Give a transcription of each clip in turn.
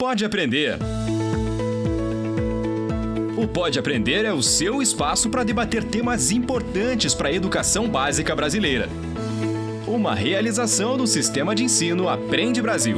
Pode Aprender. O Pode Aprender é o seu espaço para debater temas importantes para a educação básica brasileira. Uma realização do Sistema de Ensino Aprende Brasil.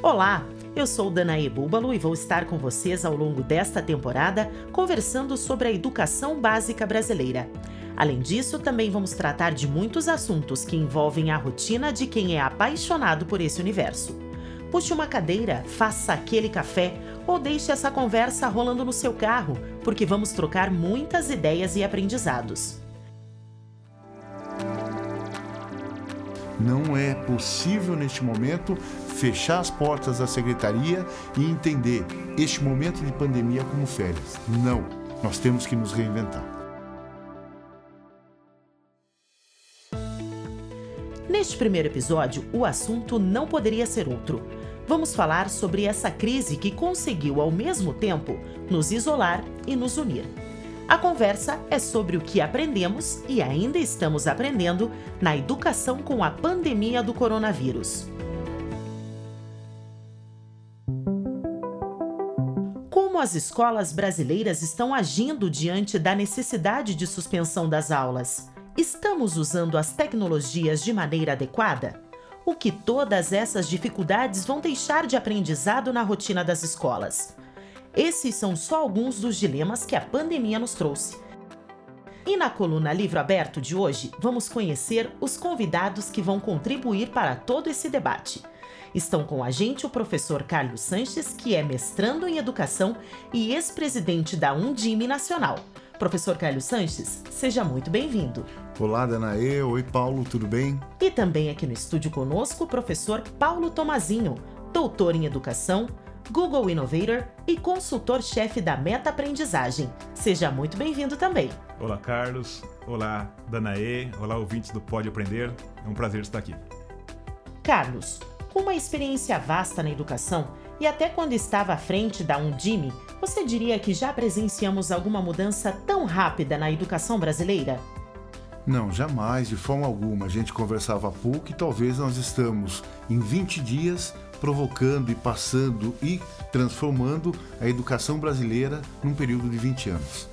Olá, eu sou Danae Búbalo e vou estar com vocês ao longo desta temporada conversando sobre a educação básica brasileira. Além disso, também vamos tratar de muitos assuntos que envolvem a rotina de quem é apaixonado por esse universo. Puxe uma cadeira, faça aquele café ou deixe essa conversa rolando no seu carro, porque vamos trocar muitas ideias e aprendizados. Não é possível neste momento fechar as portas da secretaria e entender este momento de pandemia como férias. Não, nós temos que nos reinventar. Neste primeiro episódio, o assunto não poderia ser outro. Vamos falar sobre essa crise que conseguiu, ao mesmo tempo, nos isolar e nos unir. A conversa é sobre o que aprendemos e ainda estamos aprendendo na educação com a pandemia do coronavírus. Como as escolas brasileiras estão agindo diante da necessidade de suspensão das aulas? Estamos usando as tecnologias de maneira adequada? O que todas essas dificuldades vão deixar de aprendizado na rotina das escolas? Esses são só alguns dos dilemas que a pandemia nos trouxe. E na coluna Livro Aberto de hoje, vamos conhecer os convidados que vão contribuir para todo esse debate. Estão com a gente o professor Carlos Sanches, que é mestrando em educação e ex-presidente da Undime Nacional. Professor Carlos Sanches, seja muito bem-vindo. Olá, Danaê. Oi, Paulo, tudo bem? E também aqui no estúdio conosco o professor Paulo Tomazinho, doutor em educação, Google Innovator e consultor-chefe da Meta Aprendizagem. Seja muito bem-vindo também. Olá, Carlos. Olá, Danaê. Olá, ouvintes do Pode Aprender. É um prazer estar aqui. Carlos, com uma experiência vasta na educação e até quando estava à frente da Undime, você diria que já presenciamos alguma mudança tão rápida na educação brasileira? Não, jamais, de forma alguma. A gente conversava há pouco e talvez nós estamos em 20 dias provocando e passando e transformando a educação brasileira num período de 20 anos.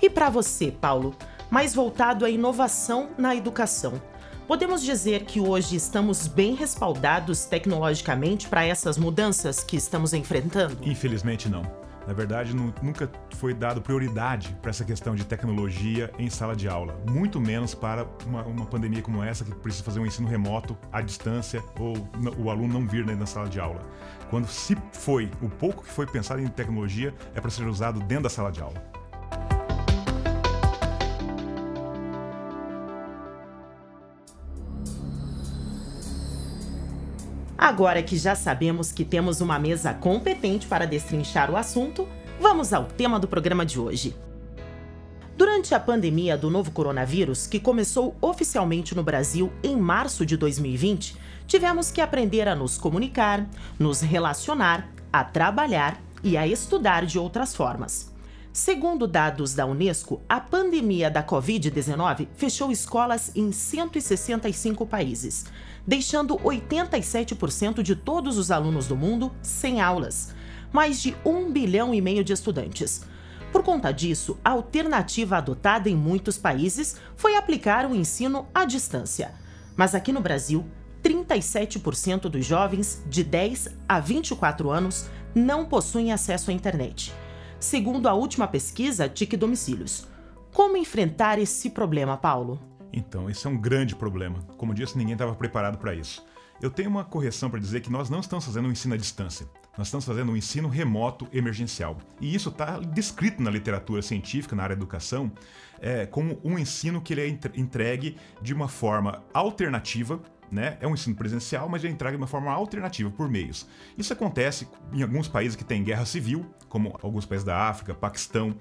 E para você, Paulo, mais voltado à inovação na educação, podemos dizer que hoje estamos bem respaldados tecnologicamente para essas mudanças que estamos enfrentando? Infelizmente, não. Na verdade, nunca foi dado prioridade para essa questão de tecnologia em sala de aula, muito menos para uma, uma, pandemia como essa, que precisa fazer um ensino remoto à distância ou o aluno não vir na sala de aula. Quando se foi, o pouco que foi pensado em tecnologia é para ser usado dentro da sala de aula. Agora que já sabemos que temos uma mesa competente para destrinchar o assunto, vamos ao tema do programa de hoje. Durante a pandemia do novo coronavírus, que começou oficialmente no Brasil em março de 2020, tivemos que aprender a nos comunicar, nos relacionar, a trabalhar e a estudar de outras formas. Segundo dados da Unesco, a pandemia da Covid-19 fechou escolas em 165 países, deixando 87% de todos os alunos do mundo sem aulas, mais de 1 bilhão e meio de estudantes. Por conta disso, a alternativa adotada em muitos países foi aplicar o ensino à distância. Mas aqui no Brasil, 37% dos jovens de 10 a 24 anos não possuem acesso à internet. Segundo a última pesquisa TIC Domicílios. Como enfrentar esse problema, Paulo? Então, esse é um grande problema. Como disse, ninguém estava preparado para isso. Eu tenho uma correção para dizer que nós não estamos fazendo um ensino à distância. Nós estamos fazendo um ensino remoto emergencial. E isso está descrito na literatura científica, na área da educação, é, como um ensino que ele é entregue de uma forma alternativa né? É um ensino presencial, mas é entregue de uma forma alternativa por meios. Isso acontece em alguns países que têm guerra civil, como alguns países da África, Paquistão,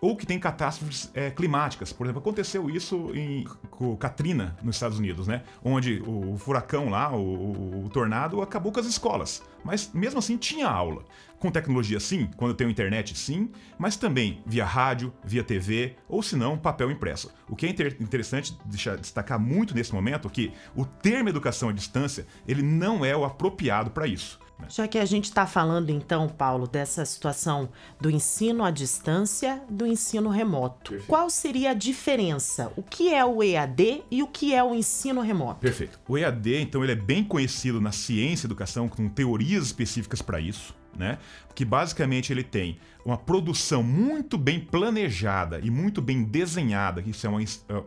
ou que tem catástrofes é, climáticas. Por exemplo, aconteceu isso em, com Katrina, nos Estados Unidos, né? Onde o, furacão lá, o, o, tornado, acabou com as escolas. Mas mesmo assim tinha aula. Com tecnologia, sim, quando tem internet, sim, mas também via rádio, via TV, ou se não, papel impresso. O que é inter interessante deixar, destacar muito nesse momento é que o termo educação à distância, ele não é o apropriado para isso. Já que a gente está falando, então, Paulo, dessa situação do ensino à distância, do ensino remoto, Perfeito. qual seria a diferença? O que é o EAD e o que é o ensino remoto? Perfeito. O EAD, então, ele é bem conhecido na ciência e educação, com teorias específicas para isso né? Que basicamente ele tem uma produção muito bem planejada e muito bem desenhada, que isso é uma,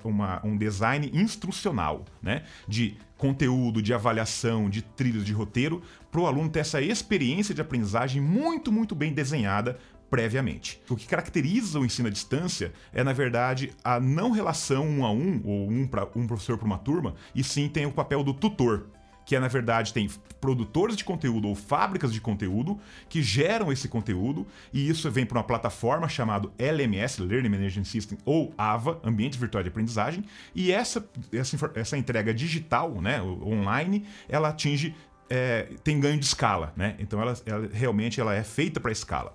uma, um design instrucional, né? De conteúdo, de avaliação, de trilhos de roteiro, para o aluno ter essa experiência de aprendizagem muito, muito bem desenhada previamente. O que caracteriza o ensino à distância é, na verdade, a não relação um a um, ou um, pra, um professor para uma turma, e sim tem o papel do tutor que é na verdade tem produtores de conteúdo ou fábricas de conteúdo que geram esse conteúdo e isso vem para uma plataforma chamada LMS, Learning Management System ou AVA, Ambiente Virtual de Aprendizagem, e essa, essa, essa entrega digital, né, online, ela atinge é, tem ganho de escala, né? Então ela, ela realmente ela é feita para escala.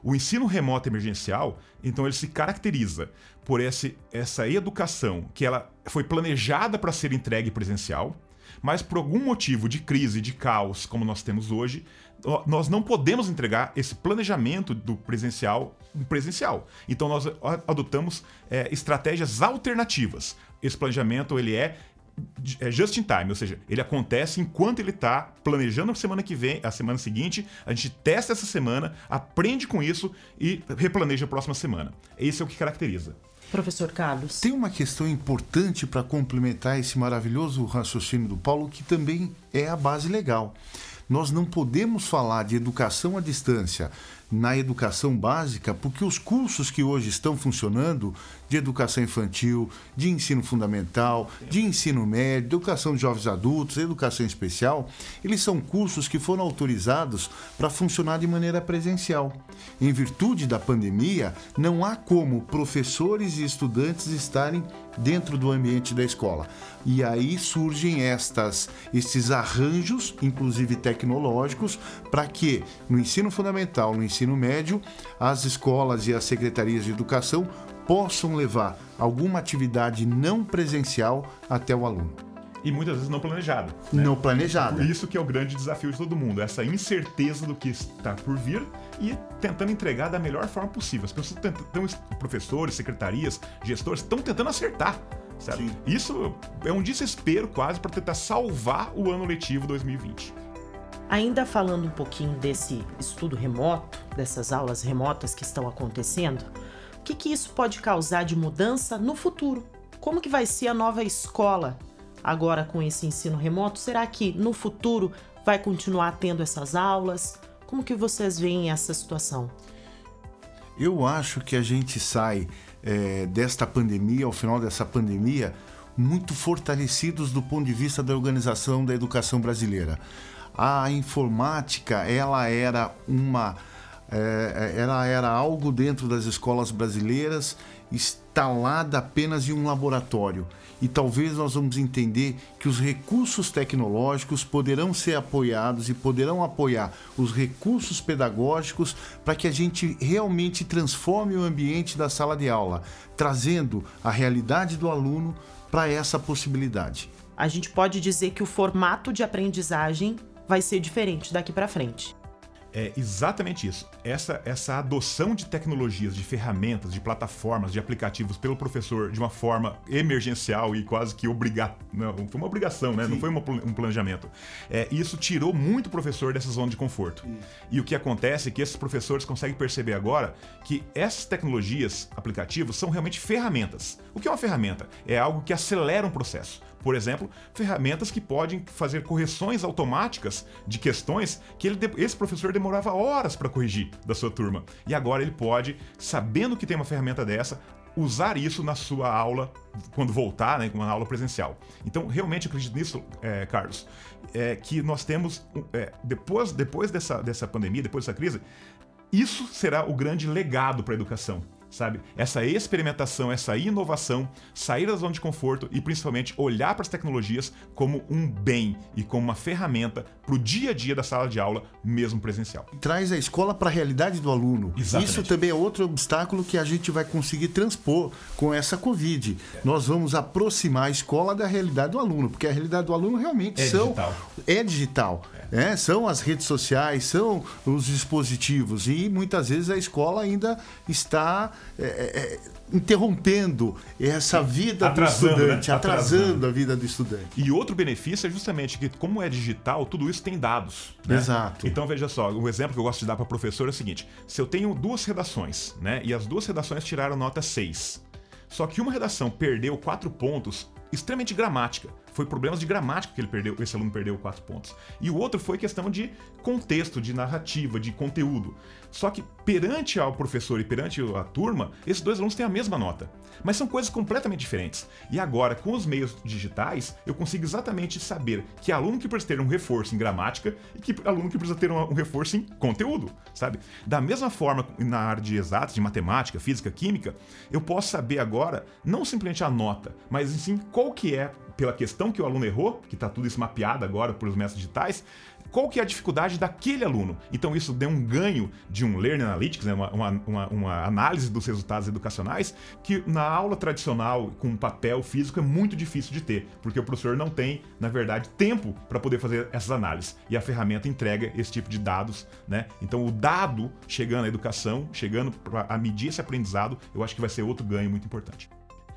O ensino remoto emergencial, então ele se caracteriza por esse, essa educação que ela foi planejada para ser entregue presencial, mas por algum motivo de crise, de caos, como nós temos hoje, nós não podemos entregar esse planejamento do presencial presencial. Então nós adotamos é, estratégias alternativas. Esse planejamento ele é é just in time, ou seja, ele acontece enquanto ele está planejando a semana que vem, a semana seguinte, a gente testa essa semana, aprende com isso e replaneja a próxima semana. Esse é o que caracteriza. Professor Carlos. Tem uma questão importante para complementar esse maravilhoso raciocínio do Paulo, que também é a base legal. Nós não podemos falar de educação à distância na educação básica, porque os cursos que hoje estão funcionando de educação infantil, de ensino fundamental, de ensino médio, educação de jovens adultos, educação especial, eles são cursos que foram autorizados para funcionar de maneira presencial. Em virtude da pandemia, não há como professores e estudantes estarem dentro do ambiente da escola. E aí surgem estas estes arranjos, inclusive tecnológicos, para que no ensino fundamental, no ensino médio, as escolas e as secretarias de educação possam levar alguma atividade não presencial até o aluno. E muitas vezes não planejada. Né? Não planejada. Isso que é o grande desafio de todo mundo, essa incerteza do que está por vir e tentando entregar da melhor forma possível. As pessoas tentam, professores, secretarias, gestores, estão tentando acertar. Isso é um desespero quase para tentar salvar o ano letivo 2020. Ainda falando um pouquinho desse estudo remoto, dessas aulas remotas que estão acontecendo, o que, que isso pode causar de mudança no futuro? Como que vai ser a nova escola agora com esse ensino remoto? Será que no futuro vai continuar tendo essas aulas? Como que vocês veem essa situação? Eu acho que a gente sai é, desta pandemia, ao final dessa pandemia, muito fortalecidos do ponto de vista da organização da educação brasileira. A informática, ela era uma é, é, ela era algo dentro das escolas brasileiras instalada apenas em um laboratório. E talvez nós vamos entender que os recursos tecnológicos poderão ser apoiados e poderão apoiar os recursos pedagógicos para que a gente realmente transforme o ambiente da sala de aula, trazendo a realidade do aluno para essa possibilidade. A gente pode dizer que o formato de aprendizagem vai ser diferente daqui para frente. É exatamente isso. Essa, essa adoção de tecnologias, de ferramentas, de plataformas, de aplicativos pelo professor de uma forma emergencial e quase que obrigar. Não, foi uma obrigação, né? Sim. Não foi uma, um planejamento. É, isso tirou muito o professor dessa zona de conforto. Sim. E o que acontece é que esses professores conseguem perceber agora que essas tecnologias, aplicativos, são realmente ferramentas. O que é uma ferramenta? É algo que acelera um processo. Por exemplo, ferramentas que podem fazer correções automáticas de questões que ele, esse professor demorava horas para corrigir da sua turma. E agora ele pode, sabendo que tem uma ferramenta dessa, usar isso na sua aula quando voltar, né, uma aula presencial. Então, realmente acredito nisso, é, Carlos, é, que nós temos, é, depois, depois dessa, dessa pandemia, depois dessa crise, isso será o grande legado para a educação sabe? Essa experimentação, essa inovação, sair da zona de conforto e principalmente olhar para as tecnologias como um bem e como uma ferramenta para o dia a dia da sala de aula, mesmo presencial. Traz a escola para a realidade do aluno. Exatamente. Isso também é outro obstáculo que a gente vai conseguir transpor com essa Covid. É. Nós vamos aproximar a escola da realidade do aluno, porque a realidade do aluno realmente é são digital. é digital. É. É, são as redes sociais, são os dispositivos e muitas vezes a escola ainda está é, é, é, interrompendo essa vida atrasando, do estudante, né? atrasando, atrasando a vida do estudante. E outro benefício é justamente que, como é digital, tudo isso tem dados. Né? Exato. Então, veja só, o exemplo que eu gosto de dar para professor é o seguinte: se eu tenho duas redações, né? E as duas redações tiraram nota 6. Só que uma redação perdeu quatro pontos, extremamente gramática. Foi problemas de gramática que ele perdeu, esse aluno perdeu quatro pontos. E o outro foi questão de contexto, de narrativa, de conteúdo. Só que perante ao professor e perante a turma, esses dois alunos têm a mesma nota. Mas são coisas completamente diferentes. E agora, com os meios digitais, eu consigo exatamente saber que aluno que precisa ter um reforço em gramática e que aluno que precisa ter um reforço em conteúdo, sabe? Da mesma forma, na área de exatas, de matemática, física, química, eu posso saber agora não simplesmente a nota, mas sim qual que é pela questão que o aluno errou, que está tudo isso mapeado agora por os métodos digitais, qual que é a dificuldade daquele aluno. Então isso deu um ganho de um Learning Analytics, né, uma, uma, uma, análise dos resultados educacionais, que na aula tradicional, com papel físico, é muito difícil de ter, porque o professor não tem, na verdade, tempo para poder fazer essas análises. E a ferramenta entrega esse tipo de dados. Né? Então o dado chegando à educação, chegando a medir esse aprendizado, eu acho que vai ser outro ganho muito importante.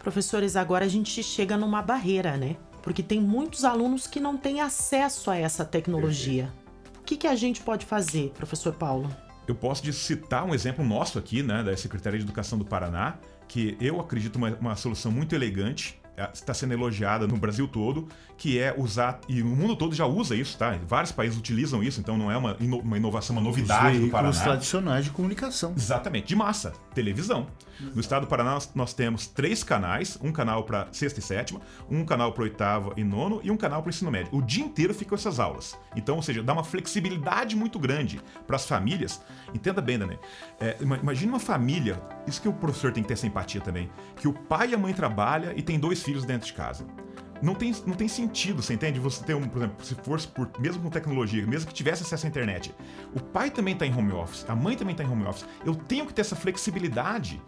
Professores, agora a gente chega numa barreira, né? Porque tem muitos alunos que não têm acesso a essa tecnologia. O que, que a gente pode fazer, professor Paulo? Eu posso citar um exemplo nosso aqui, né, da Secretaria de Educação do Paraná, que eu acredito uma, uma solução muito elegante está sendo elogiada no Brasil todo, que é usar, e o mundo todo já usa isso, tá? Vários países utilizam isso, então não é uma, ino, uma inovação, uma novidade Os do Paraná. tradicionais de comunicação. Exatamente, de massa, televisão. No estado do Paraná nós, nós temos três canais, um canal para sexta e sétima, um canal para oitava e nono e um canal para ensino médio. O dia inteiro ficam essas aulas. Então, ou seja, dá uma flexibilidade muito grande para as famílias. Entenda bem, Dani. É, imagine uma família, isso que o professor tem que ter simpatia também, que o pai e a mãe trabalham e tem dois filhos dentro de casa não tem, não tem sentido, você entende? Você ter um, por exemplo, se fosse por, mesmo com tecnologia, mesmo que tivesse acesso à internet, o pai também está em home office, a mãe também está em home office. Eu tenho que ter essa flexibilidade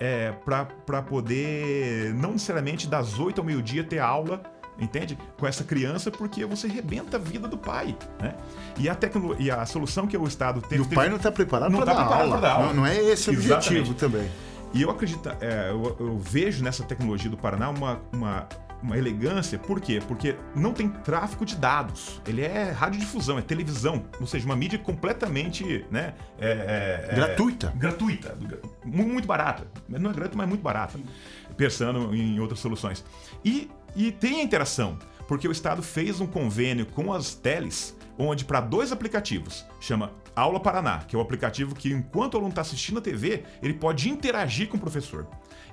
é, para poder, não necessariamente das 8 ao meio-dia, ter aula entende? Com essa criança, porque você rebenta a vida do pai, né? E a, tecno... e a solução que o Estado tem... E o pai não está preparado para tá dar, dar, aula. Não, não é esse o objetivo também. E eu acredito, é, eu, eu, vejo nessa tecnologia do Paraná uma, uma, uma elegância, por quê? Porque não tem tráfego de dados. Ele é radiodifusão, é televisão, ou seja, uma mídia completamente, né? É, é, gratuita. Gratuita, muito barata. Não é gratuita, mas muito barata. Pensando em outras soluções. E, e tem a interação, porque o Estado fez um convênio com as teles, onde para dois aplicativos, chama Aula Paraná, que é o aplicativo que, enquanto o aluno está assistindo a TV, ele pode interagir com o professor.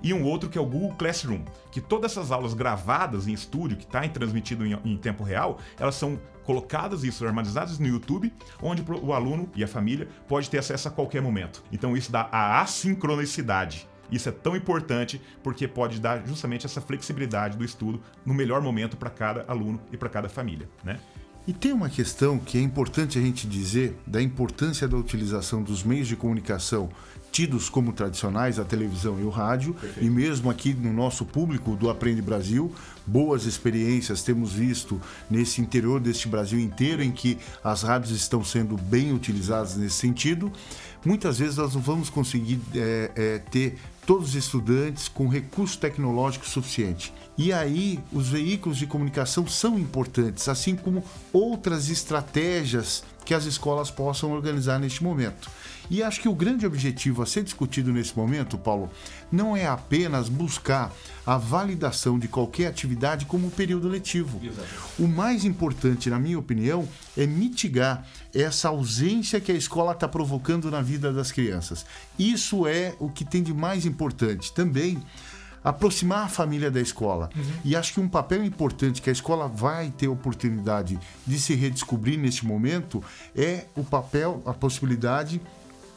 E um outro que é o Google Classroom, que todas essas aulas gravadas em estúdio, que está transmitido em, em tempo real, elas são colocadas e armarizadas no YouTube, onde o aluno e a família pode ter acesso a qualquer momento. Então isso dá a assincronicidade. Isso é tão importante porque pode dar justamente essa flexibilidade do estudo no melhor momento para cada aluno e para cada família, né? E tem uma questão que é importante a gente dizer da importância da utilização dos meios de comunicação tidos como tradicionais, a televisão e o rádio, Perfeito. e mesmo aqui no nosso público do Aprende Brasil, boas experiências temos visto nesse interior deste Brasil inteiro, em que as rádios estão sendo bem utilizadas nesse sentido. Muitas vezes nós não vamos conseguir é, é, ter todos os estudantes com recurso tecnológico suficiente. E aí, os veículos de comunicação são importantes, assim como outras estratégias que as escolas possam organizar neste momento. E acho que o grande objetivo a ser discutido nesse momento, Paulo, não é apenas buscar a validação de qualquer atividade como período letivo. O mais importante, na minha opinião, é mitigar essa ausência que a escola está provocando na vida das crianças. Isso é o que tem de mais importante. Também aproximar a família da escola. Uhum. E acho que um papel importante que a escola vai ter oportunidade de se redescobrir neste momento é o papel, a possibilidade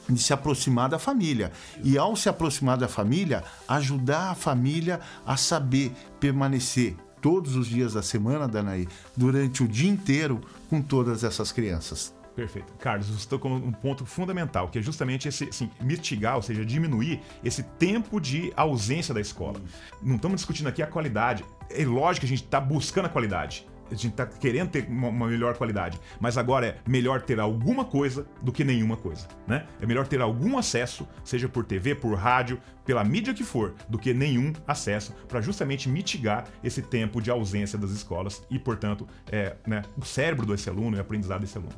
de se aproximar da família. E ao se aproximar da família, ajudar a família a saber permanecer todos os dias da semana, Danaí, durante o dia inteiro com todas essas crianças. Perfeito. Carlos, você tocou um ponto fundamental, que é justamente esse, assim, mitigar, ou seja, diminuir esse tempo de ausência da escola. Não estamos discutindo aqui a qualidade. É lógico que a gente está buscando a qualidade a gente está querendo ter uma, uma, melhor qualidade, mas agora é melhor ter alguma coisa do que nenhuma coisa, né? É melhor ter algum acesso, seja por TV, por rádio, pela mídia que for, do que nenhum acesso, para justamente mitigar esse tempo de ausência das escolas e, portanto, é, né, o cérebro desse aluno e o aprendizado desse aluno.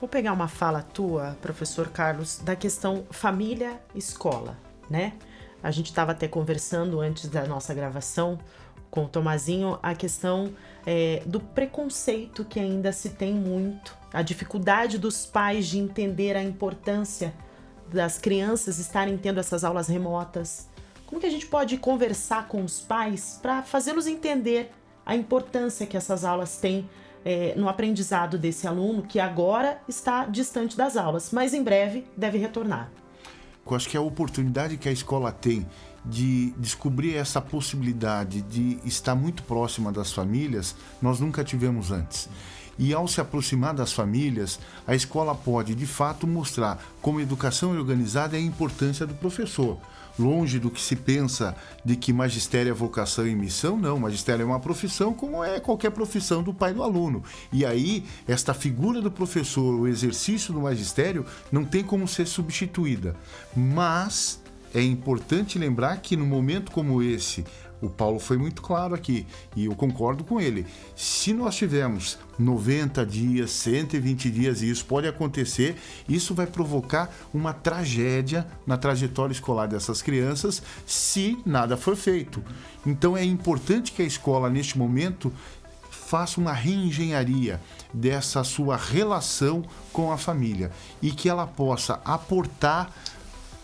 Vou pegar uma fala tua, professor Carlos, da questão família-escola, né? A gente estava até conversando antes da nossa gravação com o Tomazinho a questão é, do preconceito que ainda se tem muito, a dificuldade dos pais de entender a importância das crianças estarem tendo essas aulas remotas. Como que a gente pode conversar com os pais para fazê-los entender a importância que essas aulas têm é, no aprendizado desse aluno que agora está distante das aulas, mas em breve deve retornar? Eu acho que a oportunidade que a escola tem de descobrir essa possibilidade de estar muito próxima das famílias, nós nunca tivemos antes. E ao se aproximar das famílias, a escola pode de fato mostrar como educação organizada é a importância do professor. Longe do que se pensa de que magistério é vocação e missão, não. Magistério é uma profissão como é qualquer profissão do pai do aluno. E aí, esta figura do professor, o exercício do magistério, não tem como ser substituída. Mas é importante lembrar que no momento como esse, o Paulo foi muito claro aqui e eu concordo com ele. Se nós tivermos 90 dias, 120 dias, e isso pode acontecer, isso vai provocar uma tragédia na trajetória escolar dessas crianças se nada for feito. Então é importante que a escola, neste momento, faça uma reengenharia dessa sua relação com a família e que ela possa aportar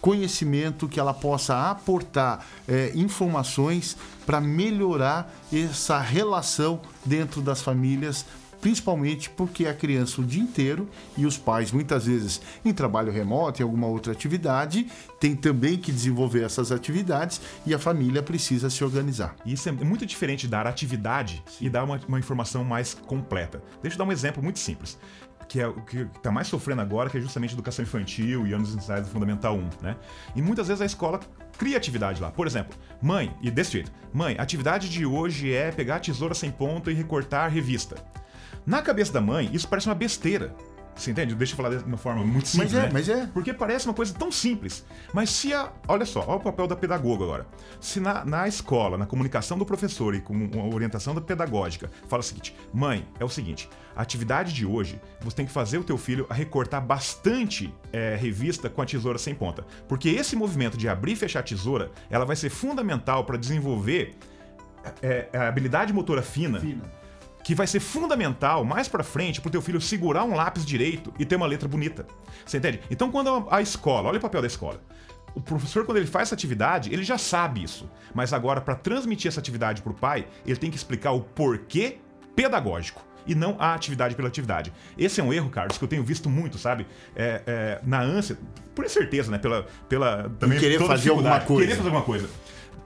conhecimento, que ela possa aportar é, informações para melhorar essa relação dentro das famílias, principalmente porque a criança o dia inteiro e os pais, muitas vezes em trabalho remoto, em alguma outra atividade, tem também que desenvolver essas atividades e a família precisa se organizar. Isso é muito diferente dar atividade Sim. e dar uma, uma informação mais completa. Deixa eu dar um exemplo muito simples que é o que está mais sofrendo agora, que é justamente educação infantil e anos iniciais do Fundamental 1, né? E muitas vezes a escola cria atividade lá. Por exemplo, mãe, e desse jeito, mãe, a atividade de hoje é pegar a tesoura sem ponta e recortar revista. Na cabeça da mãe, isso parece uma besteira. Você entende? Deixa eu falar de uma forma muito simples. Mas é, né? mas é. Porque parece uma coisa tão simples. Mas se a. Olha só, olha o papel da pedagoga agora. Se na, na escola, na comunicação do professor e com uma orientação da pedagógica, fala o seguinte: mãe, é o seguinte, a atividade de hoje, você tem que fazer o teu filho recortar bastante é, revista com a tesoura sem ponta. Porque esse movimento de abrir e fechar a tesoura, ela vai ser fundamental para desenvolver é, a habilidade motora fina. fina que vai ser fundamental mais para frente pro teu filho segurar um lápis direito e ter uma letra bonita. Você entende? Então quando a escola, olha o papel da escola. O professor quando ele faz essa atividade, ele já sabe isso. Mas agora para transmitir essa atividade pro pai, ele tem que explicar o porquê pedagógico e não a atividade pela atividade. Esse é um erro, Carlos, que eu tenho visto muito, sabe? É, é, na ânsia, por certeza, né? Pela, pela também querer fazer alguma coisa. Querer fazer alguma coisa.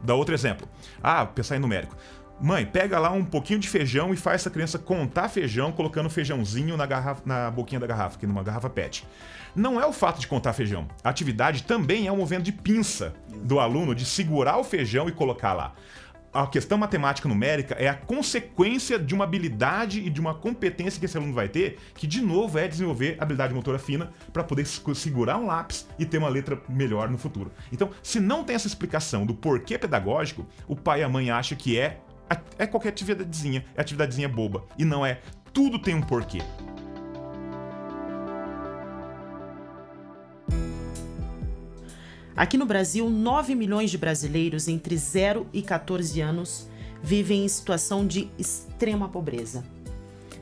Dá outro exemplo. Ah, pensar em numérico. Mãe, pega lá um pouquinho de feijão e faz essa criança contar feijão colocando feijãozinho na, garrafa, na boquinha da garrafa, aqui numa garrafa PET. Não é o fato de contar feijão. A atividade também é um movimento de pinça do aluno de segurar o feijão e colocar lá. A questão matemática numérica é a consequência de uma habilidade e de uma competência que esse aluno vai ter, que de novo é desenvolver habilidade motora fina para poder segurar um lápis e ter uma letra melhor no futuro. Então, se não tem essa explicação do porquê pedagógico, o pai e a mãe acham que é é qualquer atividadezinha, é atividadezinha boba. E não é. Tudo tem um porquê. Aqui no Brasil, 9 milhões de brasileiros entre 0 e 14 anos vivem em situação de extrema pobreza.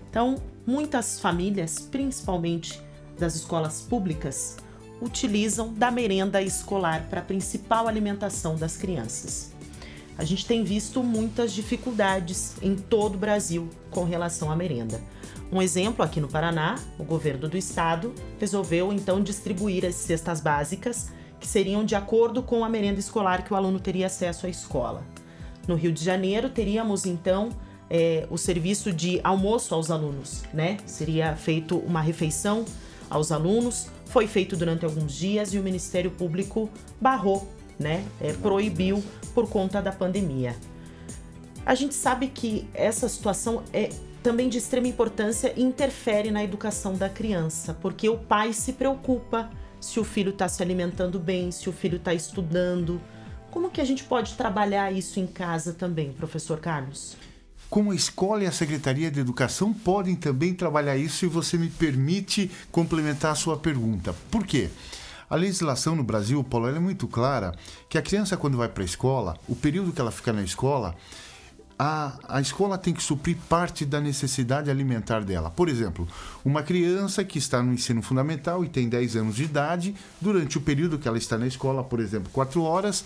Então, muitas famílias, principalmente das escolas públicas, utilizam da merenda escolar para a principal alimentação das crianças a gente tem visto muitas dificuldades em todo o Brasil com relação à merenda. Um exemplo aqui no Paraná, o governo do estado resolveu então distribuir as cestas básicas que seriam de acordo com a merenda escolar que o aluno teria acesso à escola. No Rio de Janeiro teríamos então é, o serviço de almoço aos alunos, né? Seria feito uma refeição aos alunos, foi feito durante alguns dias e o Ministério Público barrou, né? É, proibiu por conta da pandemia. A gente sabe que essa situação é também de extrema importância e interfere na educação da criança, porque o pai se preocupa se o filho está se alimentando bem, se o filho está estudando. Como que a gente pode trabalhar isso em casa também, professor Carlos? Como a escola e a Secretaria de Educação podem também trabalhar isso, se você me permite complementar a sua pergunta. Por quê? A legislação no Brasil, Paulo, é muito clara que a criança, quando vai para a escola, o período que ela fica na escola, a, a escola tem que suprir parte da necessidade alimentar dela. Por exemplo, uma criança que está no ensino fundamental e tem 10 anos de idade, durante o período que ela está na escola, por exemplo, 4 horas,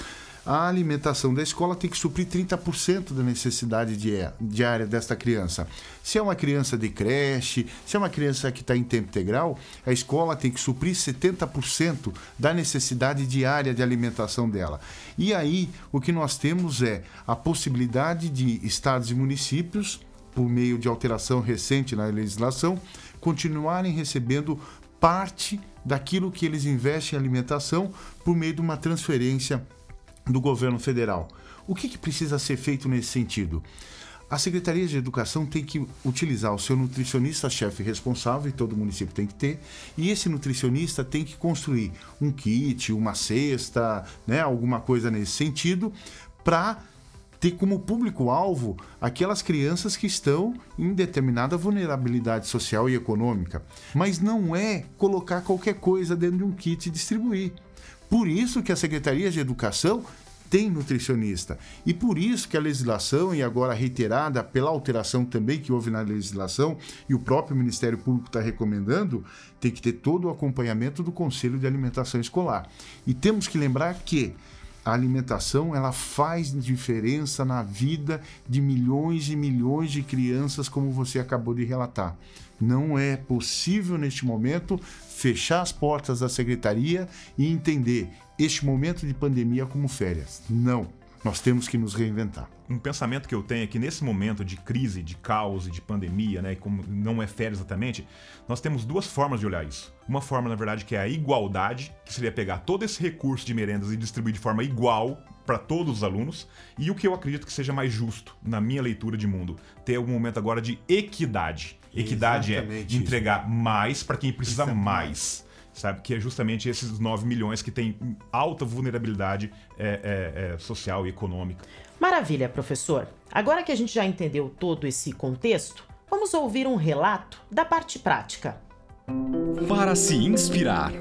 a alimentação da escola tem que suprir 30% da necessidade diária desta criança. Se é uma criança de creche, se é uma criança que está em tempo integral, a escola tem que suprir 70% da necessidade diária de alimentação dela. E aí, o que nós temos é a possibilidade de estados e municípios, por meio de alteração recente na legislação, continuarem recebendo parte daquilo que eles investem em alimentação por meio de uma transferência do governo federal. O que, que precisa ser feito nesse sentido? A Secretaria de Educação tem que utilizar o seu nutricionista-chefe responsável, e todo município tem que ter, e esse nutricionista tem que construir um kit, uma cesta, né, alguma coisa nesse sentido, para ter como público-alvo aquelas crianças que estão em determinada vulnerabilidade social e econômica. Mas não é colocar qualquer coisa dentro de um kit e distribuir. Por isso que a Secretaria de Educação tem nutricionista. E por isso que a legislação, e agora reiterada pela alteração também que houve na legislação, e o próprio Ministério Público está recomendando, tem que ter todo o acompanhamento do Conselho de Alimentação Escolar. E temos que lembrar que a alimentação ela faz diferença na vida de milhões e milhões de crianças, como você acabou de relatar. Não é possível neste momento fechar as portas da secretaria e entender este momento de pandemia como férias. Não. Nós temos que nos reinventar. Um pensamento que eu tenho é que nesse momento de crise, de caos e de pandemia, né, como não é férias exatamente, nós temos duas formas de olhar isso. Uma forma, na verdade, que é a igualdade, que seria pegar todo esse recurso de merendas e distribuir de forma igual para todos os alunos, e o que eu acredito que seja mais justo, na minha leitura de mundo, ter um momento agora de equidade. Equidade é Exatamente é entregar isso. mais para quem precisa Exatamente. mais sabe? Que é justamente esses 9 milhões que têm alta vulnerabilidade é, é, é, social e econômica. Maravilha, professor. Agora que a gente já entendeu todo esse contexto, vamos ouvir um relato da parte prática. Para se inspirar.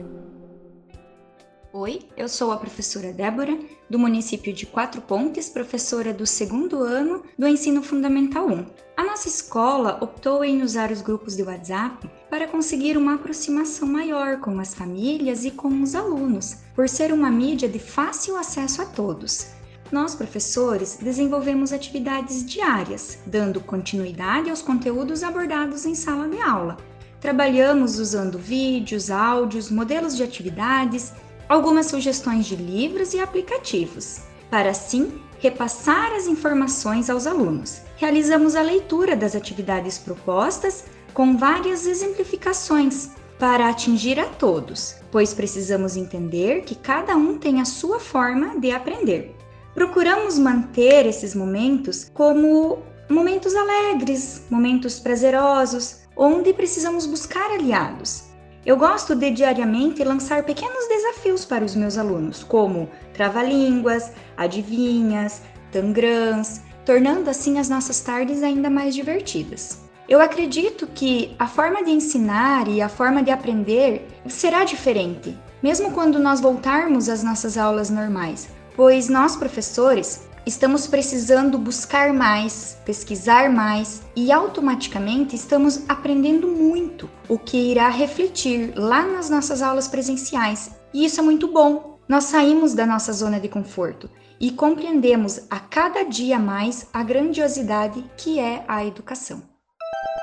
Oi, eu sou a professora Débora, do município de Quatro Pontes, professora do segundo ano do Ensino Fundamental 1. A nossa escola optou em usar os grupos de WhatsApp para conseguir uma aproximação maior com as famílias e com os alunos, por ser uma mídia de fácil acesso a todos. Nós, professores, desenvolvemos atividades diárias, dando continuidade aos conteúdos abordados em sala de aula. Trabalhamos usando vídeos, áudios, modelos de atividades algumas sugestões de livros e aplicativos, para assim repassar as informações aos alunos. Realizamos a leitura das atividades propostas com várias exemplificações para atingir a todos, pois precisamos entender que cada um tem a sua forma de aprender. Procuramos manter esses momentos como momentos alegres, momentos prazerosos, onde precisamos buscar aliados, eu gosto de diariamente lançar pequenos desafios para os meus alunos, como trava-línguas, adivinhas, tangrãs, tornando assim as nossas tardes ainda mais divertidas. Eu acredito que a forma de ensinar e a forma de aprender será diferente, mesmo quando nós voltarmos às nossas aulas normais, pois nós, professores, estamos precisando buscar mais, pesquisar mais e automaticamente estamos aprendendo muito, o que irá refletir lá nas nossas aulas presenciais. E isso é muito bom. Nós saímos da nossa zona de conforto e compreendemos a cada dia mais a grandiosidade que é a educação.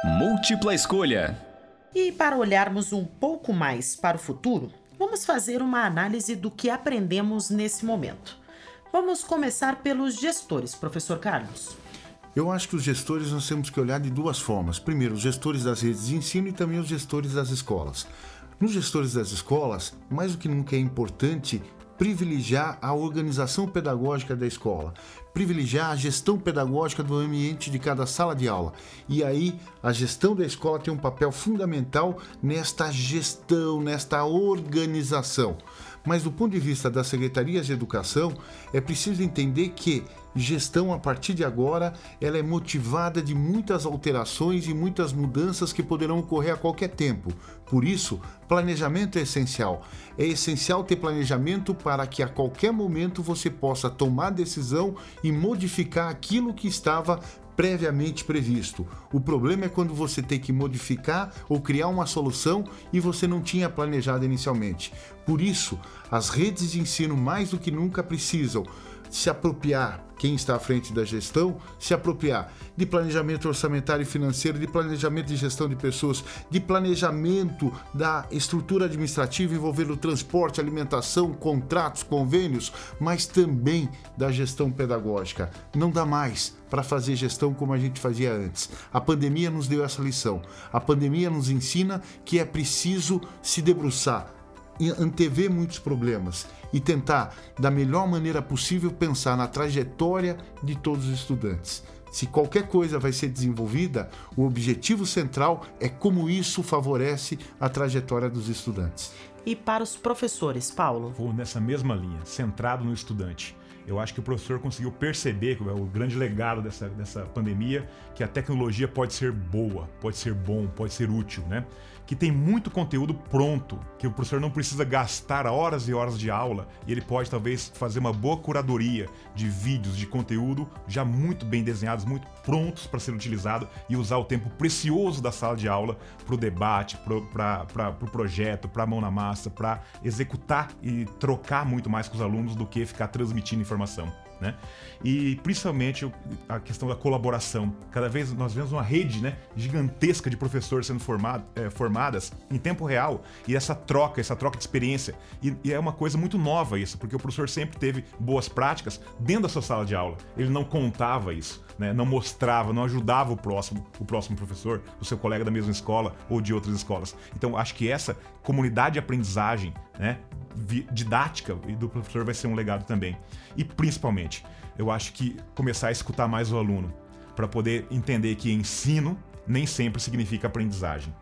Múltipla escolha. E para olharmos um pouco mais para o futuro, vamos fazer uma análise do que aprendemos nesse momento. Vamos começar pelos gestores, professor Carlos. Eu acho que os gestores nós temos que olhar de duas formas. Primeiro, os gestores das redes de ensino e também os gestores das escolas. Nos gestores das escolas, mais do que nunca é importante privilegiar a organização pedagógica da escola, privilegiar a gestão pedagógica do ambiente de cada sala de aula. E aí a gestão da escola tem um papel fundamental nesta gestão, nesta organização. Mas do ponto de vista das secretarias de educação, é preciso entender que gestão a partir de agora ela é motivada de muitas alterações e muitas mudanças que poderão ocorrer a qualquer tempo. Por isso, planejamento é essencial. É essencial ter planejamento para que a qualquer momento você possa tomar decisão e modificar aquilo que estava previamente previsto. O problema é quando você tem que modificar ou criar uma solução e você não tinha planejado inicialmente. Por isso, as redes de ensino mais do que nunca precisam se apropriar, quem está à frente da gestão, se apropriar de planejamento orçamentário e financeiro, de planejamento de gestão de pessoas, de planejamento da estrutura administrativa envolvendo transporte, alimentação, contratos, convênios, mas também da gestão pedagógica. Não dá mais para fazer gestão como a gente fazia antes. A pandemia nos deu essa lição. A pandemia nos ensina que é preciso se debruçar antever muitos problemas e tentar, da melhor maneira possível, pensar na trajetória de todos os estudantes. Se qualquer coisa vai ser desenvolvida, o objetivo central é como isso favorece a trajetória dos estudantes. E para os professores, Paulo? Vou nessa mesma linha, centrado no estudante. Eu acho que o professor conseguiu perceber, que é o grande legado dessa, dessa pandemia, que a tecnologia pode ser boa, pode ser bom, pode ser útil, né? Que tem muito conteúdo pronto, que o professor não precisa gastar horas e horas de aula e ele pode talvez fazer uma boa curadoria de vídeos, de conteúdo já muito bem desenhados, muito prontos para ser utilizado e usar o tempo precioso da sala de aula para o debate, para o pro projeto, para a mão na massa, para executar e trocar muito mais com os alunos do que ficar transmitindo informação. Né? E principalmente a questão da colaboração. Cada vez nós vemos uma rede né, gigantesca de professores sendo formado, é, formadas em tempo real e essa troca, essa troca de experiência. E, e, é uma coisa muito nova isso, porque o professor sempre teve boas práticas dentro da sua sala de aula. Ele não contava isso, né, não mostrava, não ajudava o próximo, o próximo professor, o seu colega da mesma escola ou de outras escolas. Então acho que essa comunidade de aprendizagem né, didática do professor vai ser um legado também. E principalmente, eu acho que começar a escutar mais o aluno para poder entender que ensino nem sempre significa aprendizagem.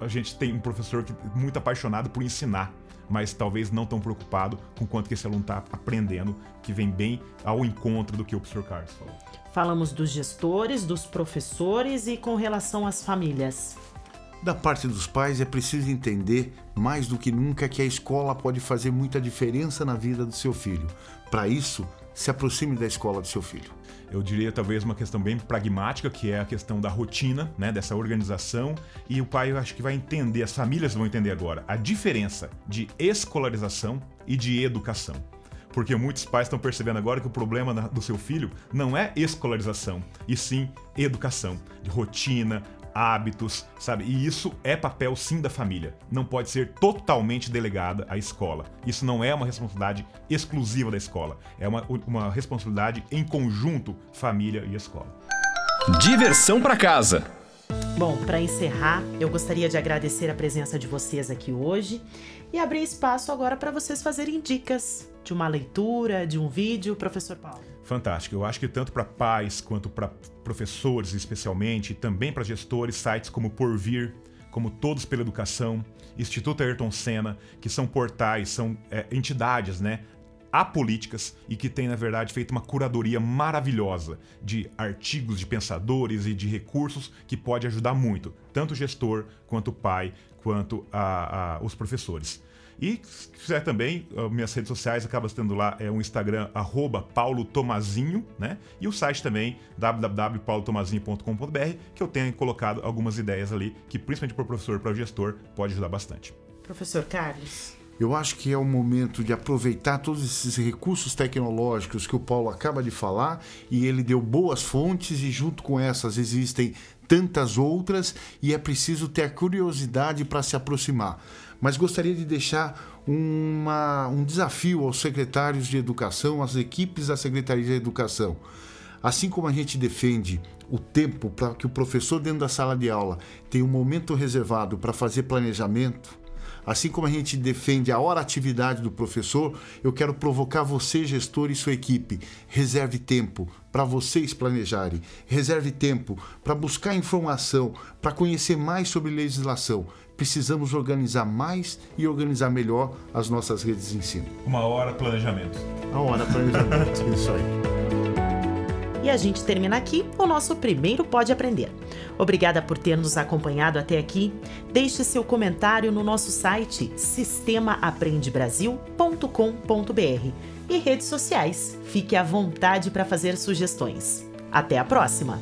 A gente tem um professor que é muito apaixonado por ensinar, mas talvez não tão preocupado com quanto que esse aluno está aprendendo, que vem bem ao encontro do que o professor Carlos falou. Falamos dos gestores, dos professores e com relação às famílias. Da parte dos pais é preciso entender mais do que nunca que a escola pode fazer muita diferença na vida do seu filho. Para isso, se aproxime da escola do seu filho. Eu diria talvez uma questão bem pragmática, que é a questão da rotina, né, dessa organização, e o pai eu acho que vai entender, as famílias vão entender agora a diferença de escolarização e de educação. Porque muitos pais estão percebendo agora que o problema do seu filho não é escolarização, e sim educação, de rotina, hábitos, sabe? E isso é papel sim da família. Não pode ser totalmente delegada à escola. Isso não é uma responsabilidade exclusiva da escola. É uma, uma responsabilidade em conjunto, família e escola. Diversão para casa. Bom, para encerrar, eu gostaria de agradecer a presença de vocês aqui hoje e abrir espaço agora para vocês fazerem dicas de uma leitura, de um vídeo, professor Paulo. Fantástico. Eu acho que tanto para pais quanto para professores, especialmente, e também para gestores, sites como Porvir, como Todos pela Educação, Instituto Ayrton Senna, que são portais, são é, entidades, né? apolíticas e que têm, na verdade, feito uma curadoria maravilhosa de artigos de pensadores e de recursos que pode ajudar muito, tanto o gestor, quanto o pai, quanto a, a, os professores. E se quiser também, minhas redes sociais acaba tendo lá é o Instagram arroba Paulo Tomazinho, né? E o site também www.paulotomazinho.com.br, que eu tenho colocado algumas ideias ali que principalmente para o professor, para o gestor, pode ajudar bastante. Professor Carlos. Eu acho que é o momento de aproveitar todos esses recursos tecnológicos que o Paulo acaba de falar e ele deu boas fontes e junto com essas existem tantas outras e é preciso ter a curiosidade para se aproximar. Mas gostaria de deixar uma, um desafio aos secretários de educação, às equipes da Secretaria de Educação. Assim como a gente defende o tempo para que o professor dentro da sala de aula tenha um momento reservado para fazer planejamento, assim como a gente defende a hora atividade do professor, eu quero provocar você, gestor e sua equipe. Reserve tempo para vocês planejarem, reserve tempo para buscar informação, para conhecer mais sobre legislação. Precisamos organizar mais e organizar melhor as nossas redes de ensino. Uma hora planejamento. Uma hora planejamento, isso aí. E a gente termina aqui o nosso primeiro Pode Aprender. Obrigada por ter nos acompanhado até aqui. Deixe seu comentário no nosso site sistemaaprendebrasil.com.br e redes sociais. Fique à vontade para fazer sugestões. Até a próxima!